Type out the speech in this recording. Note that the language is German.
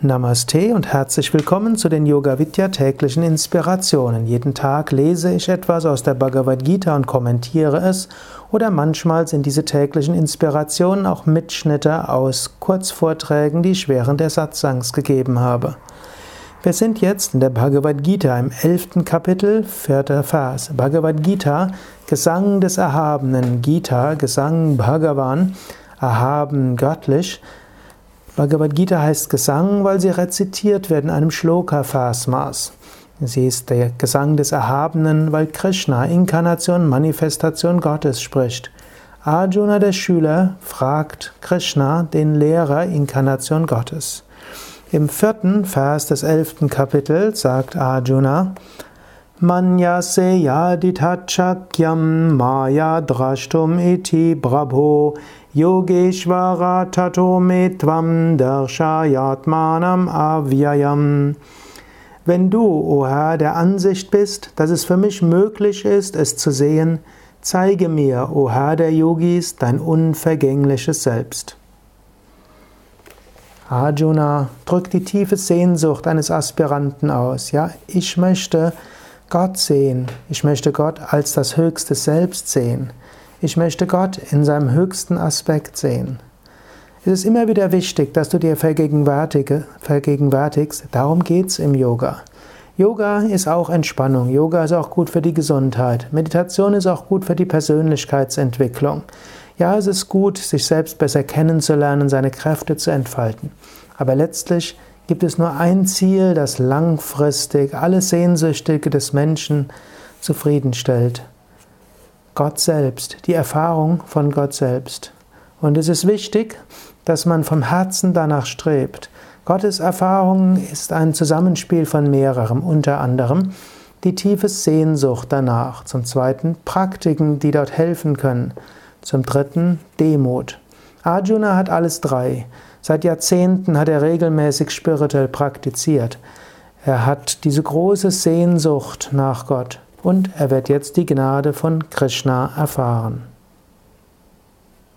Namaste und herzlich willkommen zu den Yoga Vidya täglichen Inspirationen. Jeden Tag lese ich etwas aus der Bhagavad Gita und kommentiere es oder manchmal sind diese täglichen Inspirationen auch Mitschnitte aus Kurzvorträgen, die ich während der Satsangs gegeben habe. Wir sind jetzt in der Bhagavad Gita im elften Kapitel, vierter Vers. Bhagavad Gita, Gesang des Erhabenen, Gita, Gesang Bhagavan, erhaben göttlich. Bhagavad Gita heißt Gesang, weil sie rezitiert wird in einem Shloka-Versmaß. Sie ist der Gesang des Erhabenen, weil Krishna, Inkarnation, Manifestation Gottes, spricht. Arjuna, der Schüler, fragt Krishna, den Lehrer, Inkarnation Gottes. Im vierten Vers des elften Kapitels sagt Arjuna, Manya se yaditachakyam maya drashtum iti brabho Yogeshvara tato metvam darshayatmanam avyayam. Wenn du, o Herr, der Ansicht bist, dass es für mich möglich ist, es zu sehen, zeige mir, o Herr der Yogis, dein unvergängliches Selbst. Arjuna drückt die tiefe Sehnsucht eines Aspiranten aus. Ja, ich möchte Gott sehen. Ich möchte Gott als das höchste Selbst sehen. Ich möchte Gott in seinem höchsten Aspekt sehen. Es ist immer wieder wichtig, dass du dir vergegenwärtigst, darum geht es im Yoga. Yoga ist auch Entspannung, Yoga ist auch gut für die Gesundheit, Meditation ist auch gut für die Persönlichkeitsentwicklung. Ja, es ist gut, sich selbst besser kennenzulernen, seine Kräfte zu entfalten. Aber letztlich gibt es nur ein Ziel, das langfristig alle Sehnsüchtige des Menschen zufriedenstellt. Gott selbst, die Erfahrung von Gott selbst. Und es ist wichtig, dass man vom Herzen danach strebt. Gottes Erfahrung ist ein Zusammenspiel von mehrerem, unter anderem die tiefe Sehnsucht danach, zum zweiten Praktiken, die dort helfen können, zum dritten Demut. Arjuna hat alles drei. Seit Jahrzehnten hat er regelmäßig spirituell praktiziert. Er hat diese große Sehnsucht nach Gott und er wird jetzt die Gnade von Krishna erfahren.